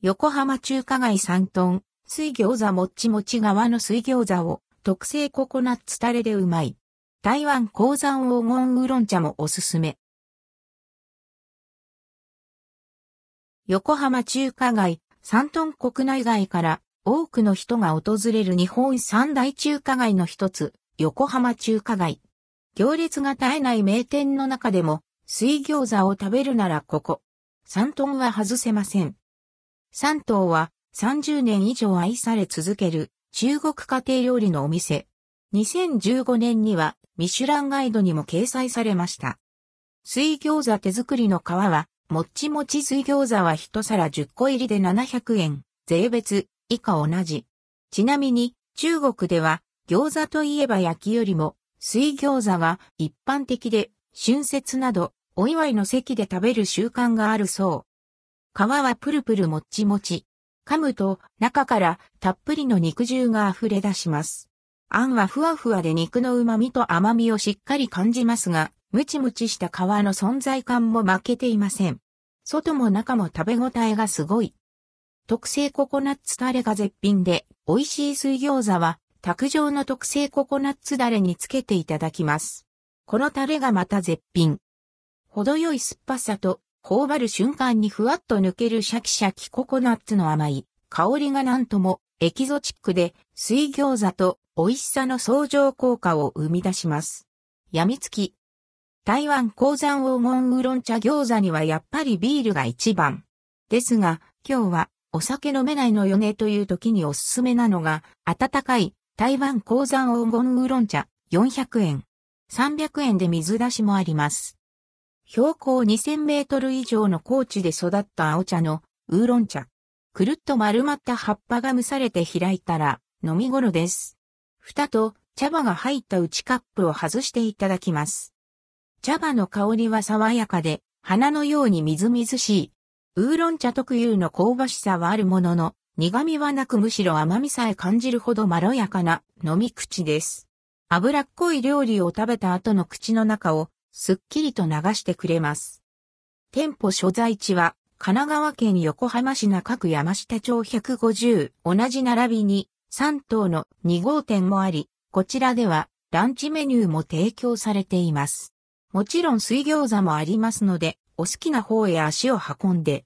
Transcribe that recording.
横浜中華街三トン、水餃子もっちもち側の水餃子を特製ココナッツタレでうまい。台湾鉱山黄金ウーロン茶もおすすめ。横浜中華街、三トン国内外から多くの人が訪れる日本三大中華街の一つ、横浜中華街。行列が絶えない名店の中でも、水餃子を食べるならここ。三トンは外せません。三島は30年以上愛され続ける中国家庭料理のお店。2015年にはミシュランガイドにも掲載されました。水餃子手作りの皮は、もっちもち水餃子は一皿10個入りで700円、税別、以下同じ。ちなみに、中国では、餃子といえば焼きよりも、水餃子が一般的で、春節など、お祝いの席で食べる習慣があるそう。皮はプルプルもっちもち。噛むと中からたっぷりの肉汁が溢れ出します。あんはふわふわで肉の旨味と甘みをしっかり感じますが、ムチムチした皮の存在感も負けていません。外も中も食べ応えがすごい。特製ココナッツタレが絶品で、美味しい水餃子は、卓上の特製ココナッツダレにつけていただきます。このタレがまた絶品。程よい酸っぱさと頬張る瞬間にふわっと抜けるシャキシャキココナッツの甘い香りがなんともエキゾチックで水餃子と美味しさの相乗効果を生み出します。やみつき。台湾鉱山黄金ウーロン茶餃子にはやっぱりビールが一番。ですが、今日はお酒飲めないのよねという時におすすめなのが、温かい台湾鉱山黄金ウーロン茶400円。300円で水出しもあります。標高2000メートル以上の高地で育った青茶のウーロン茶。くるっと丸まった葉っぱが蒸されて開いたら飲み頃です。蓋と茶葉が入った内カップを外していただきます。茶葉の香りは爽やかで、花のようにみずみずしい。ウーロン茶特有の香ばしさはあるものの、苦味はなくむしろ甘みさえ感じるほどまろやかな飲み口です。脂っこい料理を食べた後の口の中をすっきりと流してくれます。店舗所在地は、神奈川県横浜市中区山下町150、同じ並びに3棟の2号店もあり、こちらではランチメニューも提供されています。もちろん水餃子もありますので、お好きな方へ足を運んで